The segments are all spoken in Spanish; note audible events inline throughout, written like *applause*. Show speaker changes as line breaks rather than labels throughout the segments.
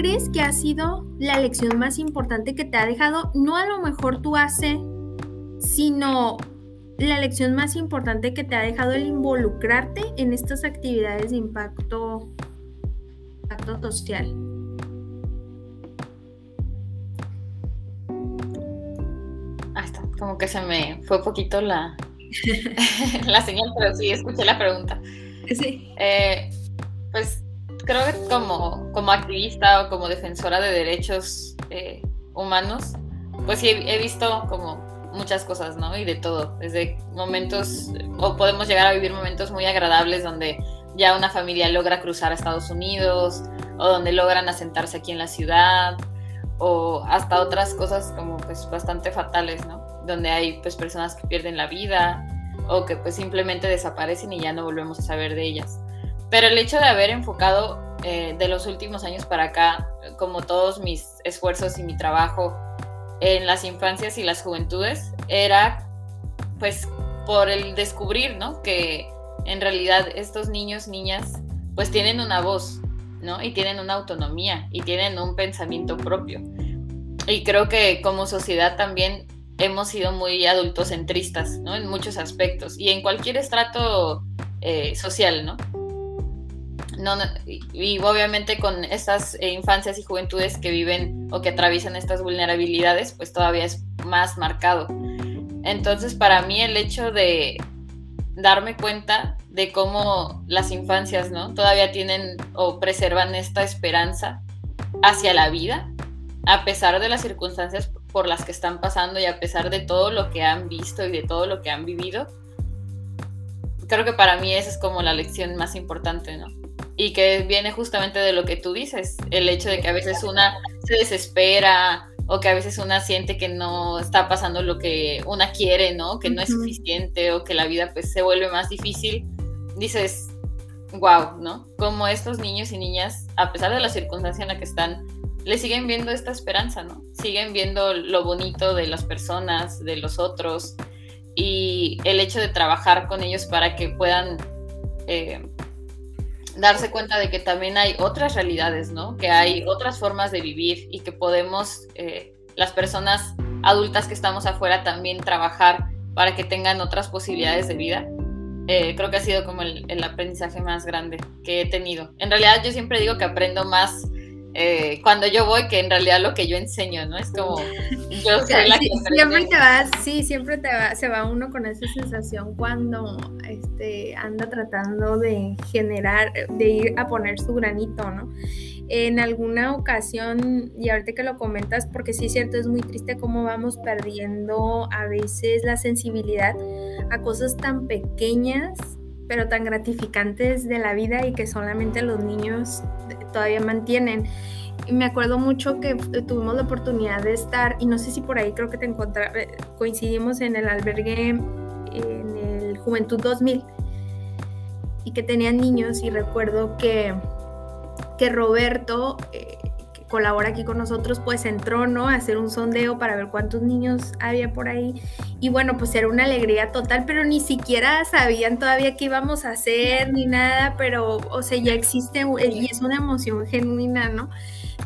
crees que ha sido la lección más importante que te ha dejado? No a lo mejor tú hace, sino la lección más importante que te ha dejado el involucrarte en estas actividades de impacto, impacto social.
Está. Como que se me fue poquito la, *laughs* la señal, pero sí escuché la pregunta.
Sí.
Eh, pues creo que como, como activista o como defensora de derechos eh, humanos, pues sí he, visto como muchas cosas, ¿no? Y de todo, desde momentos, o podemos llegar a vivir momentos muy agradables donde ya una familia logra cruzar a Estados Unidos, o donde logran asentarse aquí en la ciudad, o hasta otras cosas como pues bastante fatales, ¿no? Donde hay pues personas que pierden la vida, o que pues simplemente desaparecen y ya no volvemos a saber de ellas. Pero el hecho de haber enfocado eh, de los últimos años para acá, como todos mis esfuerzos y mi trabajo en las infancias y las juventudes, era pues por el descubrir, ¿no? Que en realidad estos niños, niñas, pues tienen una voz, ¿no? Y tienen una autonomía y tienen un pensamiento propio. Y creo que como sociedad también hemos sido muy adultocentristas, ¿no? En muchos aspectos y en cualquier estrato eh, social, ¿no? Y, obviamente con estas eh, infancias y juventudes que viven o que atraviesan estas vulnerabilidades, pues todavía es más marcado. Entonces, para mí el hecho de darme cuenta de cómo las infancias, ¿no? Todavía tienen o preservan esta esperanza hacia la vida, a pesar de las circunstancias por las que están pasando y a pesar de todo lo que han visto y de todo lo que han vivido, creo que para mí esa es como la lección más importante, ¿no? Y que viene justamente de lo que tú dices, el hecho de que a veces una se desespera o que a veces una siente que no está pasando lo que una quiere, ¿no? Que no es suficiente o que la vida pues se vuelve más difícil, dices, wow, ¿no? Como estos niños y niñas, a pesar de la circunstancia en la que están, le siguen viendo esta esperanza, ¿no? Siguen viendo lo bonito de las personas, de los otros y el hecho de trabajar con ellos para que puedan eh, darse cuenta de que también hay otras realidades, ¿no? Que hay otras formas de vivir y que podemos, eh, las personas adultas que estamos afuera, también trabajar para que tengan otras posibilidades de vida. Eh, creo que ha sido como el, el, aprendizaje más grande que he tenido. En realidad yo siempre digo que aprendo más eh, cuando yo voy que en realidad lo que yo enseño, ¿no? Es como yo soy la
que siempre te vas, sí, siempre te va, se va uno con esa sensación cuando este, anda tratando de generar, de ir a poner su granito, ¿no? En alguna ocasión, y ahorita que lo comentas, porque sí es cierto, es muy triste cómo vamos perdiendo a veces la sensibilidad a cosas tan pequeñas pero tan gratificantes de la vida y que solamente los niños todavía mantienen. Y me acuerdo mucho que tuvimos la oportunidad de estar, y no sé si por ahí creo que te encontré, eh, coincidimos en el albergue, en el Juventud 2000, y que tenían niños, y recuerdo que, que Roberto... Eh, colabora aquí con nosotros, pues entró, ¿no? A hacer un sondeo para ver cuántos niños había por ahí. Y bueno, pues era una alegría total, pero ni siquiera sabían todavía qué íbamos a hacer ni nada, pero, o sea, ya existe y es una emoción genuina, ¿no?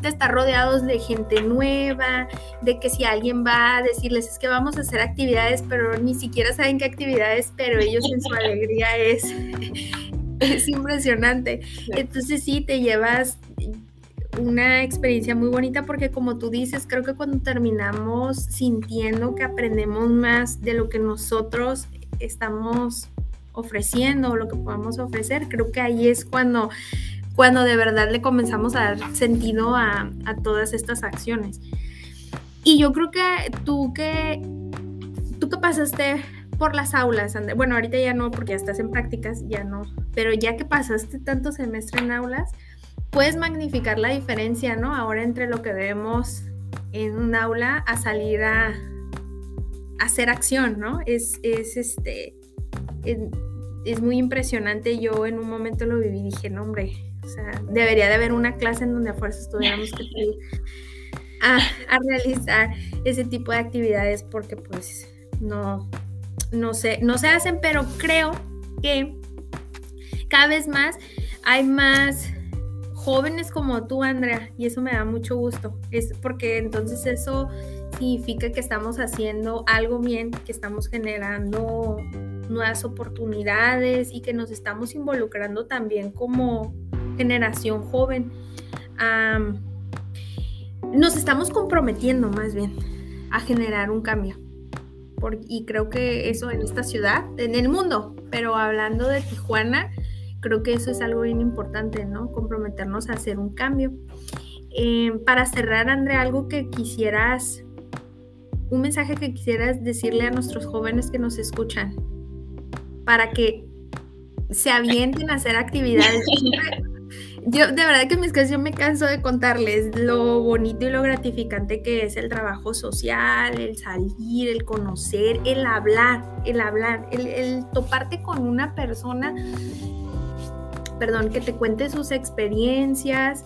De estar rodeados de gente nueva, de que si alguien va a decirles es que vamos a hacer actividades, pero ni siquiera saben qué actividades, pero ellos en su *laughs* alegría es, es impresionante. Entonces sí, te llevas, una experiencia muy bonita porque como tú dices, creo que cuando terminamos sintiendo que aprendemos más de lo que nosotros estamos ofreciendo o lo que podemos ofrecer, creo que ahí es cuando, cuando de verdad le comenzamos a dar sentido a, a todas estas acciones. Y yo creo que tú que, tú que pasaste por las aulas, bueno, ahorita ya no porque ya estás en prácticas, ya no, pero ya que pasaste tanto semestre en aulas, puedes magnificar la diferencia, ¿no? Ahora entre lo que vemos en un aula a salir a, hacer acción, ¿no? Es, es este, es, muy impresionante. Yo en un momento lo viví y dije, no, hombre, o sea, debería de haber una clase en donde a fuerza estuviéramos que ir *laughs* a, a, realizar ese tipo de actividades porque pues no, no sé, no se hacen, pero creo que cada vez más hay más jóvenes como tú, Andrea, y eso me da mucho gusto. Es porque entonces eso significa que estamos haciendo algo bien, que estamos generando nuevas oportunidades y que nos estamos involucrando también como generación joven. nos estamos comprometiendo más bien a generar un cambio. y creo que eso en esta ciudad, en el mundo, pero hablando de Tijuana, creo que eso es algo bien importante, ¿no? Comprometernos a hacer un cambio. Eh, para cerrar, Andrea, algo que quisieras, un mensaje que quisieras decirle a nuestros jóvenes que nos escuchan, para que se avienten a hacer actividades. *laughs* Yo de verdad que en mis casos me canso de contarles lo bonito y lo gratificante que es el trabajo social, el salir, el conocer, el hablar, el hablar, el, el toparte con una persona, perdón, que te cuente sus experiencias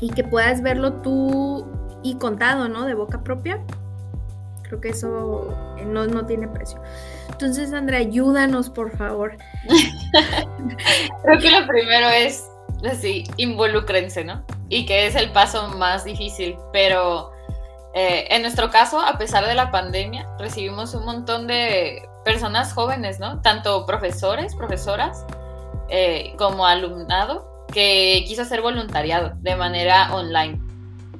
y que puedas verlo tú y contado, ¿no? De boca propia. Creo que eso no, no tiene precio. Entonces, Andrea, ayúdanos, por favor. *laughs*
Creo que lo primero es, así, involúcrense, ¿no? Y que es el paso más difícil, pero eh, en nuestro caso, a pesar de la pandemia, recibimos un montón de personas jóvenes, ¿no? Tanto profesores, profesoras, eh, como alumnado, que quiso hacer voluntariado de manera online.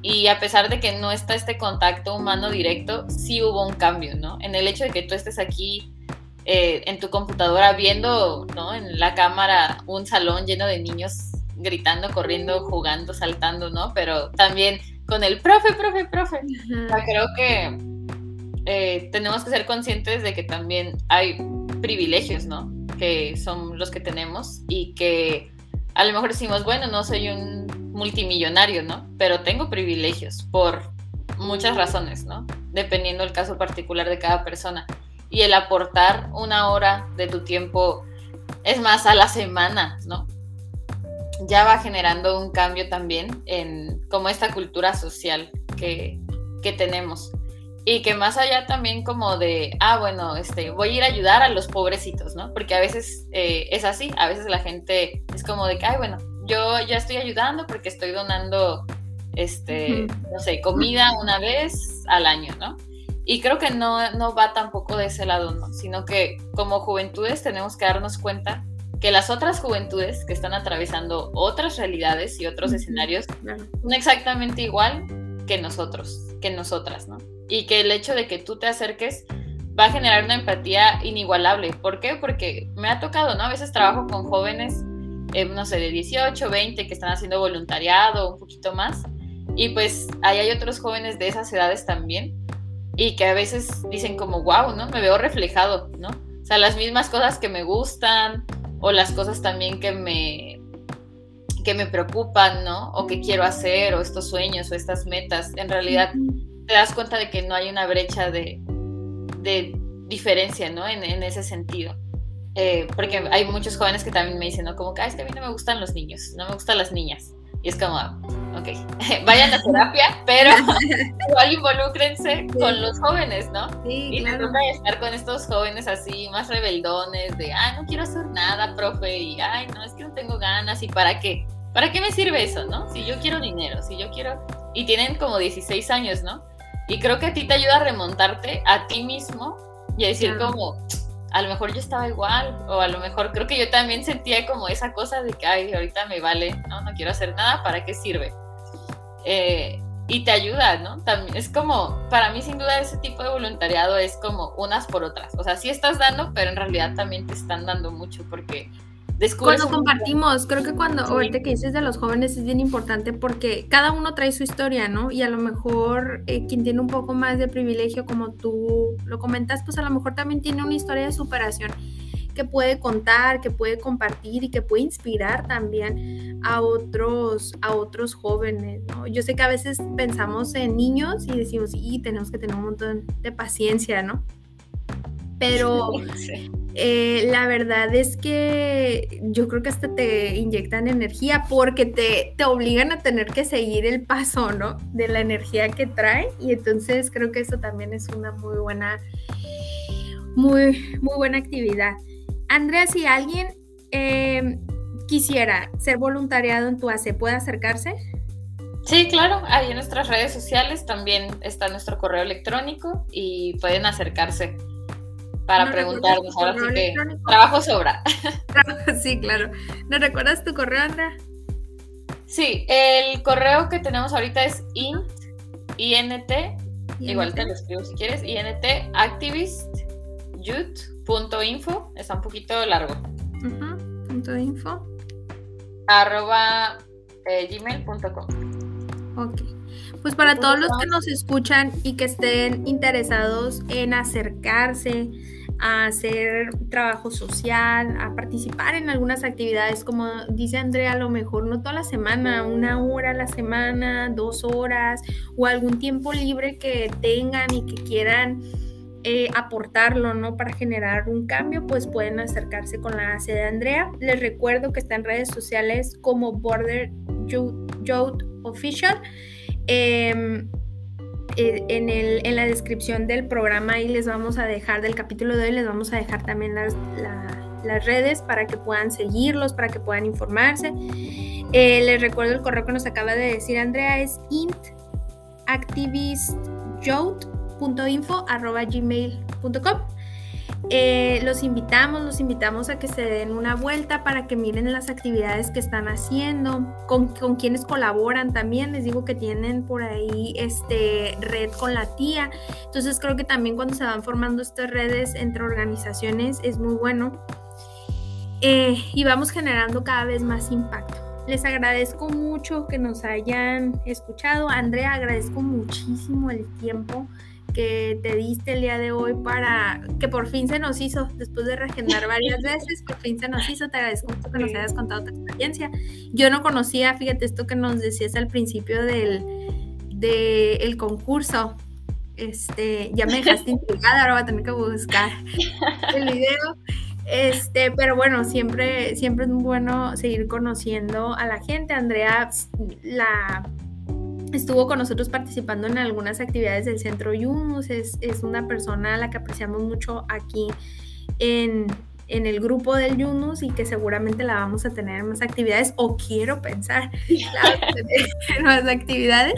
Y a pesar de que no está este contacto humano directo, sí hubo un cambio, ¿no? En el hecho de que tú estés aquí eh, en tu computadora viendo, ¿no? En la cámara un salón lleno de niños gritando, corriendo, jugando, saltando, ¿no? Pero también con el profe, profe, profe. creo que eh, tenemos que ser conscientes de que también hay privilegios, ¿no? Que son los que tenemos y que a lo mejor decimos, bueno, no soy un multimillonario, ¿no? Pero tengo privilegios por muchas razones, ¿no? Dependiendo del caso particular de cada persona y el aportar una hora de tu tiempo, es más, a la semana, ¿no? Ya va generando un cambio también en como esta cultura social que, tenemos. Y que más allá también como de, ah, bueno, este, voy a ir a ayudar a los pobrecitos, ¿no? Porque a veces eh, es así, a veces la gente es como de que, ay, bueno, yo ya estoy ayudando porque estoy donando, este, no sé, comida una vez al año, ¿no? Y creo que no, no va tampoco de ese lado, ¿no? Sino que como juventudes tenemos que darnos cuenta que las otras juventudes que están atravesando otras realidades y otros escenarios son exactamente igual que nosotros, que nosotras, ¿no? Y que el hecho de que tú te acerques va a generar una empatía inigualable. ¿Por qué? Porque me ha tocado, ¿no? A veces trabajo con jóvenes, eh, no sé, de 18, 20 que están haciendo voluntariado, un poquito más. Y pues ahí hay otros jóvenes de esas edades también y que a veces dicen como, wow, ¿no? Me veo reflejado, ¿no? O sea, las mismas cosas que me gustan o las cosas también que me, que me preocupan, ¿no? O que quiero hacer, o estos sueños o estas metas, en realidad te das cuenta de que no hay una brecha de, de diferencia, ¿no? En, en ese sentido. Eh, porque hay muchos jóvenes que también me dicen, ¿no? Como que, es que a mí no me gustan los niños, no me gustan las niñas. Y es como, ok, *laughs* vayan a terapia, *laughs* pero igual involúcrense con los jóvenes, ¿no? Sí, y claro. me estar con estos jóvenes así, más rebeldones, de, ay, no quiero hacer nada, profe, y, ay, no, es que no tengo ganas, ¿y para qué? ¿Para qué me sirve eso, no? Si yo quiero dinero, si yo quiero... Y tienen como 16 años, ¿no? Y creo que a ti te ayuda a remontarte a ti mismo y a decir como, a lo mejor yo estaba igual, o a lo mejor creo que yo también sentía como esa cosa de que, ay, ahorita me vale, no, no quiero hacer nada, ¿para qué sirve? Eh, y te ayuda, ¿no? También es como, para mí sin duda ese tipo de voluntariado es como unas por otras, o sea, sí estás dando, pero en realidad también te están dando mucho porque
cuando compartimos, creo que cuando, ahorita que dices de los jóvenes es bien importante porque cada uno trae su historia, ¿no? Y a lo mejor eh, quien tiene un poco más de privilegio, como tú lo comentas, pues a lo mejor también tiene una historia de superación que puede contar, que puede compartir y que puede inspirar también a otros, a otros jóvenes, ¿no? Yo sé que a veces pensamos en niños y decimos, y tenemos que tener un montón de paciencia, ¿no? Pero eh, la verdad es que yo creo que hasta te inyectan energía porque te, te obligan a tener que seguir el paso, ¿no? De la energía que trae y entonces creo que eso también es una muy buena, muy, muy buena actividad. Andrea, si alguien em, quisiera ser voluntariado en tu AC, ¿puede acercarse?
Sí, claro, ahí en nuestras redes sociales también está nuestro correo electrónico y pueden acercarse para preguntarnos. Ahora sí que trabajo sobra. *laughs*
Sí, claro. ¿Nos recuerdas tu correo, Andrea?
Sí, el correo que tenemos ahorita es int, int, igual te lo escribo si quieres, int activistyouth.info, está un poquito largo.
punto info.
Arroba eh, gmail.com.
Ok. Pues para todos los que nos escuchan y que estén interesados en acercarse a hacer trabajo social, a participar en algunas actividades, como dice Andrea, a lo mejor no toda la semana, una hora a la semana, dos horas o algún tiempo libre que tengan y que quieran eh, aportarlo, ¿no? Para generar un cambio, pues pueden acercarse con la AC de Andrea. Les recuerdo que está en redes sociales como Border Youth Official. Em, eh, en, el, en, la descripción del programa y les vamos a dejar, del capítulo de hoy, les vamos a dejar también las, las redes para que puedan seguirlos, para que puedan informarse. Eh, les recuerdo el correo que nos acaba de decir Andrea, es intactivistjout.info.gmail.com eh, los invitamos, los invitamos a que se den una vuelta para que miren las actividades que están haciendo, con, con quienes colaboran también. Les digo que tienen por ahí este red con la tía. Entonces creo que también cuando se van formando estas redes entre organizaciones es muy bueno. Eh, y vamos generando cada vez más impacto. Les agradezco mucho que nos hayan escuchado. Andrea, agradezco muchísimo el tiempo que te diste el día de hoy para que por fin se nos hizo, después de regenerar *laughs* varias veces, por fin se nos hizo. Te agradezco mucho que nos hayas contado tu experiencia. Yo no conocía, fíjate esto que nos decías al principio del, del concurso. Este, ya me dejaste *laughs* intrigada, ahora voy a tener que buscar el video. Este, pero bueno, siempre, siempre es bueno seguir conociendo a la gente. Andrea, la estuvo con nosotros participando en algunas actividades del Centro Yunus, es, una persona a la que apreciamos mucho aquí en, el grupo del Yunus y que seguramente la vamos a tener en más actividades, o quiero pensar, *laughs* en más actividades.